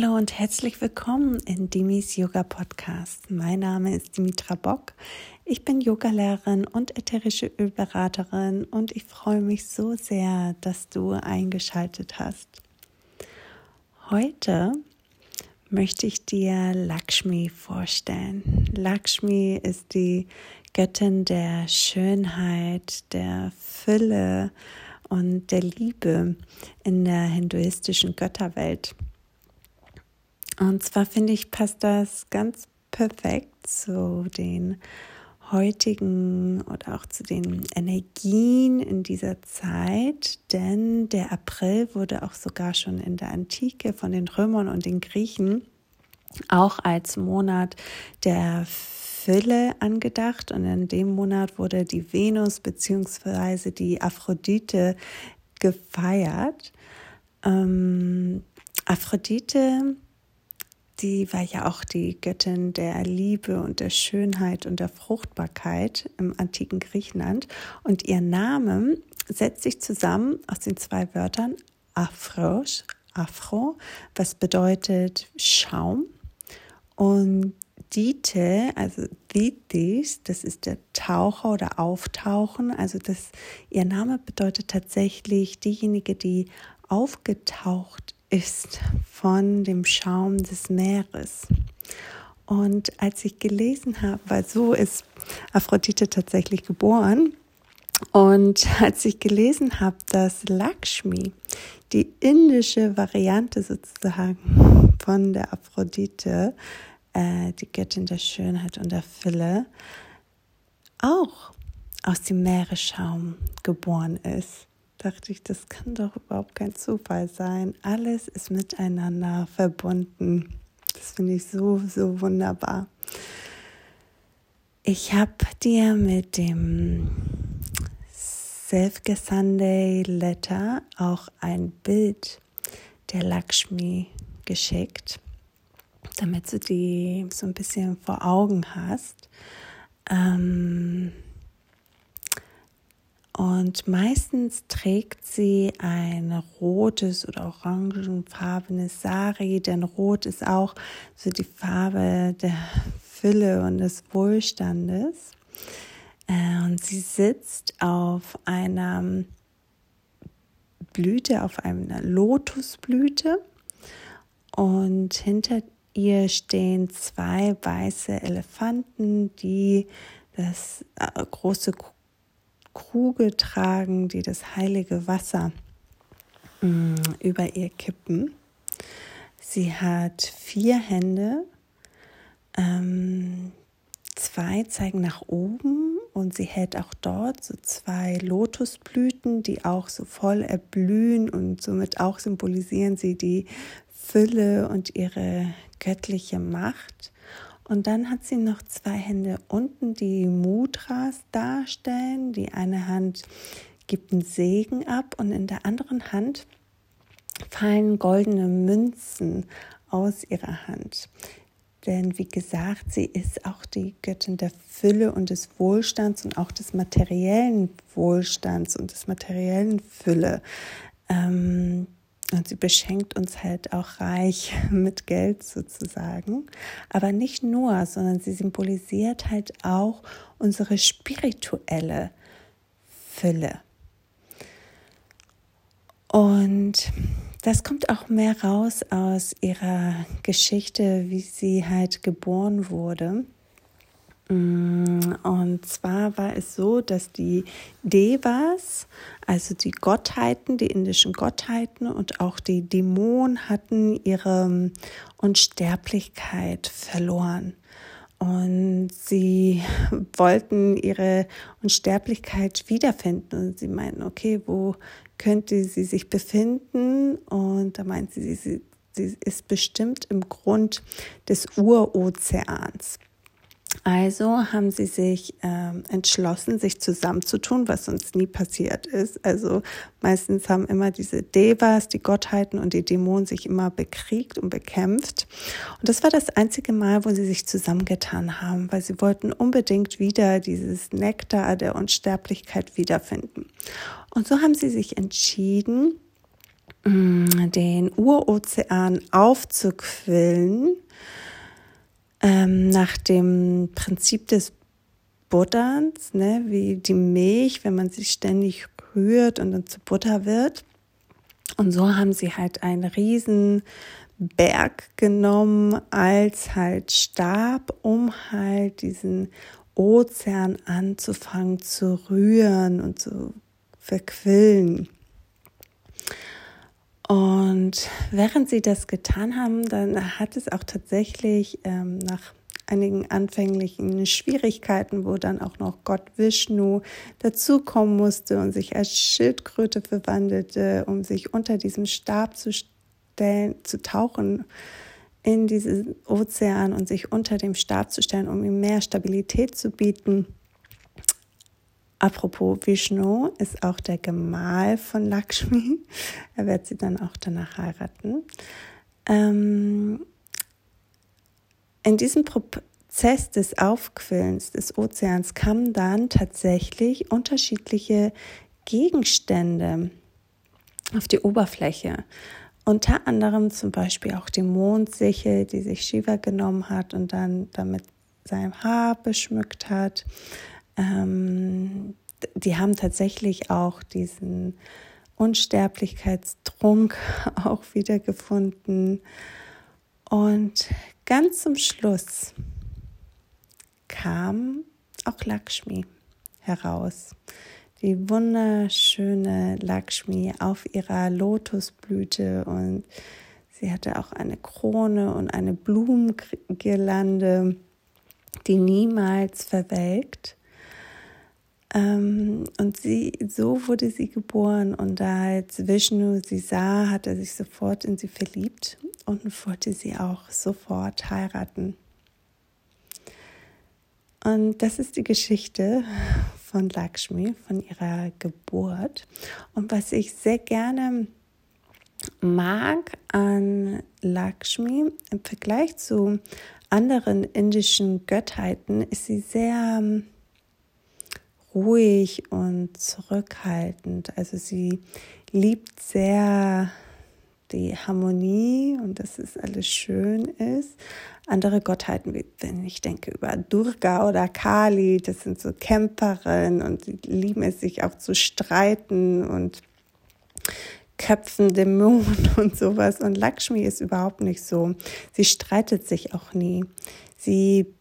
Hallo und herzlich willkommen in Dimis Yoga Podcast. Mein Name ist Dimitra Bock. Ich bin Yogalehrerin und ätherische Ölberaterin und ich freue mich so sehr, dass du eingeschaltet hast. Heute möchte ich dir Lakshmi vorstellen. Lakshmi ist die Göttin der Schönheit, der Fülle und der Liebe in der hinduistischen Götterwelt. Und zwar finde ich, passt das ganz perfekt zu den heutigen oder auch zu den Energien in dieser Zeit, denn der April wurde auch sogar schon in der Antike von den Römern und den Griechen auch als Monat der Fülle angedacht und in dem Monat wurde die Venus bzw. die Aphrodite gefeiert. Ähm, Aphrodite die war ja auch die Göttin der Liebe und der Schönheit und der Fruchtbarkeit im antiken Griechenland. Und ihr Name setzt sich zusammen aus den zwei Wörtern Afros, Afro, was bedeutet Schaum, und Dite, also Ditis, das ist der Taucher oder Auftauchen. Also das, ihr Name bedeutet tatsächlich diejenige, die aufgetaucht ist von dem Schaum des Meeres. Und als ich gelesen habe, weil so ist Aphrodite tatsächlich geboren, und als ich gelesen habe, dass Lakshmi, die indische Variante sozusagen von der Aphrodite, äh, die Göttin der Schönheit und der Fülle, auch aus dem Meeresschaum geboren ist, dachte ich, das kann doch überhaupt kein Zufall sein. Alles ist miteinander verbunden. Das finde ich so, so wunderbar. Ich habe dir mit dem Selfie Sunday Letter auch ein Bild der Lakshmi geschickt, damit du die so ein bisschen vor Augen hast. Ähm, und meistens trägt sie ein rotes oder orangenfarbenes Sari, denn rot ist auch so die Farbe der Fülle und des Wohlstandes. Äh, und sie sitzt auf einer Blüte, auf einer Lotusblüte. Und hinter ihr stehen zwei weiße Elefanten, die das äh, große Kruge tragen, die das heilige Wasser mm, über ihr kippen. Sie hat vier Hände, ähm, zwei zeigen nach oben und sie hält auch dort so zwei Lotusblüten, die auch so voll erblühen und somit auch symbolisieren sie die Fülle und ihre göttliche Macht. Und dann hat sie noch zwei Hände unten, die Mudras darstellen. Die eine Hand gibt einen Segen ab und in der anderen Hand fallen goldene Münzen aus ihrer Hand. Denn wie gesagt, sie ist auch die Göttin der Fülle und des Wohlstands und auch des materiellen Wohlstands und des materiellen Fülle. Ähm, und sie beschenkt uns halt auch reich mit Geld sozusagen. Aber nicht nur, sondern sie symbolisiert halt auch unsere spirituelle Fülle. Und das kommt auch mehr raus aus ihrer Geschichte, wie sie halt geboren wurde. Mm, und zwar war es so, dass die Devas, also die Gottheiten, die indischen Gottheiten und auch die Dämonen hatten ihre Unsterblichkeit verloren. Und sie wollten ihre Unsterblichkeit wiederfinden. Und sie meinten, okay, wo könnte sie sich befinden? Und da meinten sie, sie, sie ist bestimmt im Grund des Urozeans. Also haben sie sich ähm, entschlossen, sich zusammenzutun, was sonst nie passiert ist. Also meistens haben immer diese Devas, die Gottheiten und die Dämonen sich immer bekriegt und bekämpft. Und das war das einzige Mal, wo sie sich zusammengetan haben, weil sie wollten unbedingt wieder dieses Nektar der Unsterblichkeit wiederfinden. Und so haben sie sich entschieden, mm, den Urozean aufzuquillen, ähm, nach dem Prinzip des Butterns, ne, wie die Milch, wenn man sie ständig rührt und dann zu Butter wird. Und so haben sie halt einen riesen Berg genommen als halt Stab, um halt diesen Ozean anzufangen zu rühren und zu verquillen. Und während sie das getan haben, dann hat es auch tatsächlich ähm, nach einigen anfänglichen Schwierigkeiten, wo dann auch noch Gott Vishnu dazukommen musste und sich als Schildkröte verwandelte, um sich unter diesem Stab zu stellen, zu tauchen in diesen Ozean und sich unter dem Stab zu stellen, um ihm mehr Stabilität zu bieten. Apropos Vishnu ist auch der Gemahl von Lakshmi. Er wird sie dann auch danach heiraten. Ähm, in diesem Prozess des Aufquillens des Ozeans kamen dann tatsächlich unterschiedliche Gegenstände auf die Oberfläche. Unter anderem zum Beispiel auch die Mondsichel, die sich Shiva genommen hat und dann damit sein Haar beschmückt hat. Ähm, die haben tatsächlich auch diesen Unsterblichkeitstrunk auch wiedergefunden. Und ganz zum Schluss kam auch Lakshmi heraus die wunderschöne Lakshmi auf ihrer Lotusblüte und sie hatte auch eine Krone und eine Blumengirlande, die niemals verwelkt. Ähm, und sie, so wurde sie geboren und da als Vishnu sie sah, hat er sich sofort in sie verliebt und wollte sie auch sofort heiraten. Und das ist die Geschichte von Lakshmi, von ihrer Geburt. Und was ich sehr gerne mag an Lakshmi im Vergleich zu anderen indischen Göttheiten, ist sie sehr ruhig und zurückhaltend. Also sie liebt sehr die Harmonie und dass es alles schön ist. Andere Gottheiten, wie wenn ich denke über Durga oder Kali, das sind so Kämpferinnen und sie lieben es, sich auch zu streiten und Köpfen, Dämonen und sowas. Und Lakshmi ist überhaupt nicht so. Sie streitet sich auch nie. Sie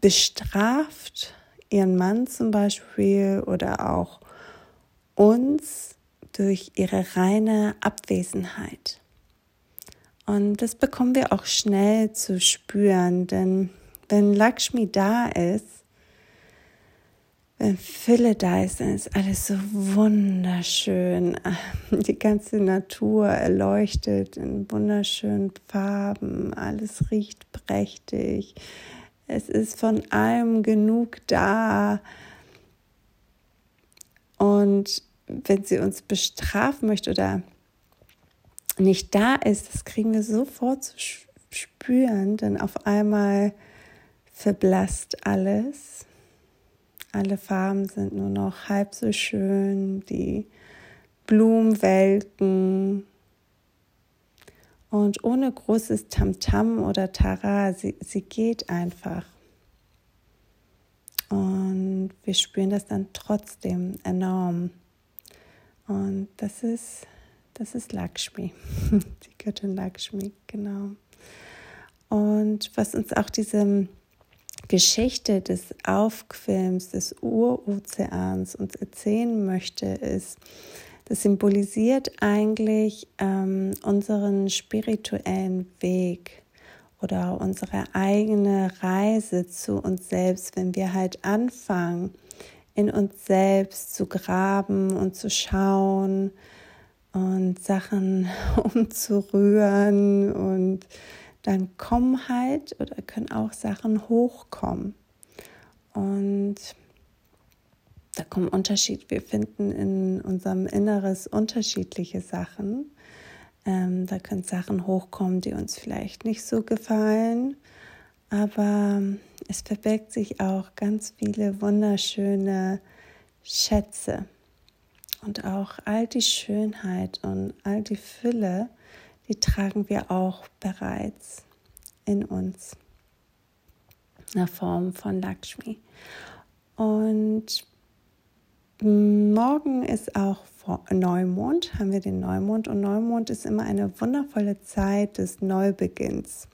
bestraft ihren Mann zum Beispiel oder auch uns durch ihre reine Abwesenheit. Und das bekommen wir auch schnell zu spüren, denn wenn Lakshmi da ist, wenn Fülle da ist, dann ist alles so wunderschön. Die ganze Natur erleuchtet in wunderschönen Farben, alles riecht prächtig. Es ist von allem genug da. Und wenn sie uns bestrafen möchte oder nicht da ist, das kriegen wir sofort zu spüren, denn auf einmal verblasst alles. Alle Farben sind nur noch halb so schön, die Blumen welken. Und ohne großes Tamtam -Tam oder Tara, sie, sie geht einfach. Und wir spüren das dann trotzdem enorm. Und das ist, das ist Lakshmi, die Göttin Lakshmi, genau. Und was uns auch diese Geschichte des Aufquilms des Urozeans uns erzählen möchte, ist, das symbolisiert eigentlich ähm, unseren spirituellen Weg oder unsere eigene Reise zu uns selbst, wenn wir halt anfangen, in uns selbst zu graben und zu schauen und Sachen umzurühren und dann kommen halt oder können auch Sachen hochkommen. Und da kommen Unterschied. Wir finden in unserem Inneres unterschiedliche Sachen. Ähm, da können Sachen hochkommen, die uns vielleicht nicht so gefallen. Aber es verbirgt sich auch ganz viele wunderschöne Schätze. Und auch all die Schönheit und all die Fülle, die tragen wir auch bereits in uns. In der Form von Lakshmi. Und morgen ist auch Neumond, haben wir den Neumond. Und Neumond ist immer eine wundervolle Zeit des Neubeginns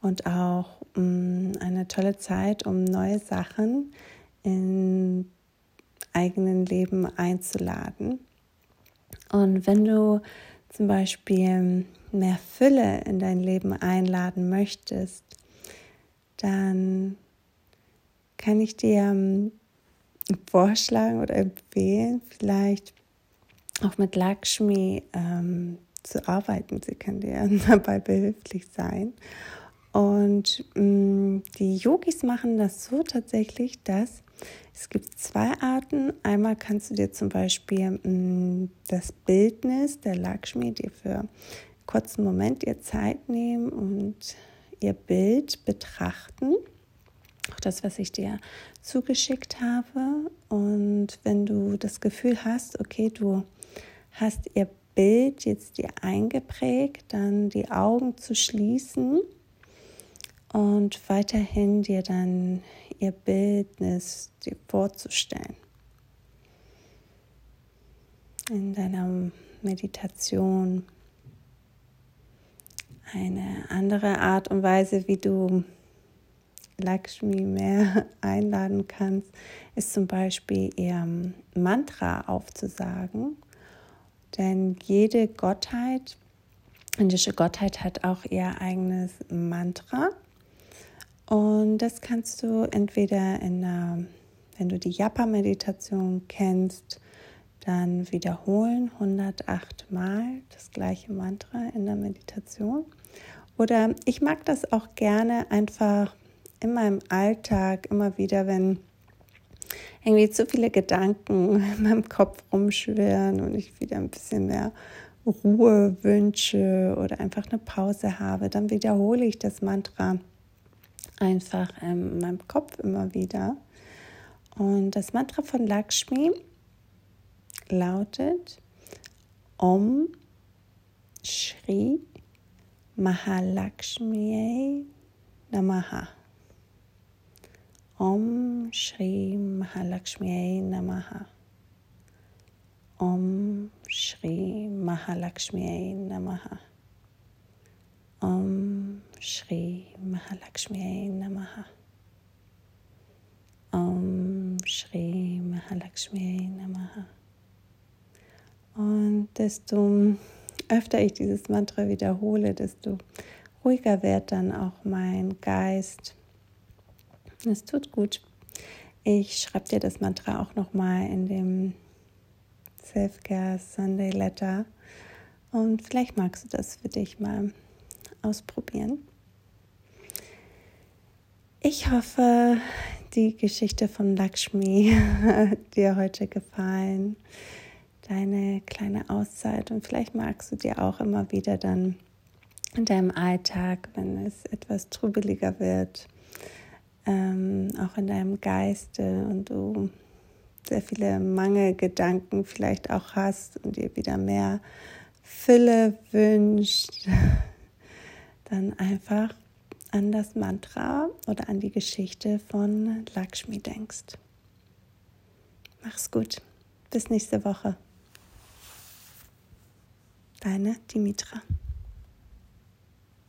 und auch mh, eine tolle Zeit, um neue Sachen in eigenen Leben einzuladen. Und wenn du zum Beispiel mehr Fülle in dein Leben einladen möchtest, dann kann ich dir ähm, vorschlagen oder empfehlen, vielleicht auch mit Lakshmi ähm, zu arbeiten. Sie kann dir dabei behilflich sein. Und mh, mm, die Yogis machen das so tatsächlich, dass es gibt zwei Arten. Einmal kannst du dir zum Beispiel mh, mm, das Bildnis der Lakshmi dir für einen kurzen Moment ihr Zeit nehmen und ihr Bild betrachten. Auch das, was ich dir zugeschickt habe. Und wenn du das Gefühl hast, okay, du hast ihr Bild jetzt dir eingeprägt, dann die Augen zu schließen und weiterhin dir dann ihr Bildnis dir vorzustellen. In deiner Meditation eine andere Art und Weise, wie du Lakshmi mehr einladen kannst, ist zum Beispiel ihr Mantra aufzusagen. Denn jede Gottheit, indische Gottheit hat auch ihr eigenes Mantra. Und das kannst du entweder in einer, wenn du die Japa-Meditation kennst, dann wiederholen 108 Mal das gleiche Mantra in der Meditation. Oder ich mag das auch gerne einfach in meinem Alltag immer wieder, wenn irgendwie zu viele Gedanken in meinem Kopf rumschwirren und ich wieder ein bisschen mehr Ruhe wünsche oder einfach eine Pause habe, dann wiederhole ich das Mantra einfach in meinem Kopf immer wieder. Und das Mantra von Lakshmi lautet Om Shri Mahalakshmi Namaha. Om Shri Mahalakshmi Namaha. Om Shri Mahalakshmi Namaha. Om Shri Mahalakshmi Namaha. Om Shri Mahalakshmi Namaha. Und desto öfter ich dieses Mantra wiederhole, desto ruhiger wird dann auch mein Geist. Es tut gut. Ich schreibe dir das Mantra auch nochmal in dem Self-Care Sunday Letter. Und vielleicht magst du das für dich mal ausprobieren. Ich hoffe, die Geschichte von Lakshmi hat dir heute gefallen deine kleine Auszeit und vielleicht magst du dir auch immer wieder dann in deinem Alltag, wenn es etwas trubeliger wird, auch in deinem Geiste und du sehr viele Mangelgedanken vielleicht auch hast und dir wieder mehr Fülle wünscht, dann einfach an das Mantra oder an die Geschichte von Lakshmi denkst. Mach's gut. Bis nächste Woche. Deine Dimitra.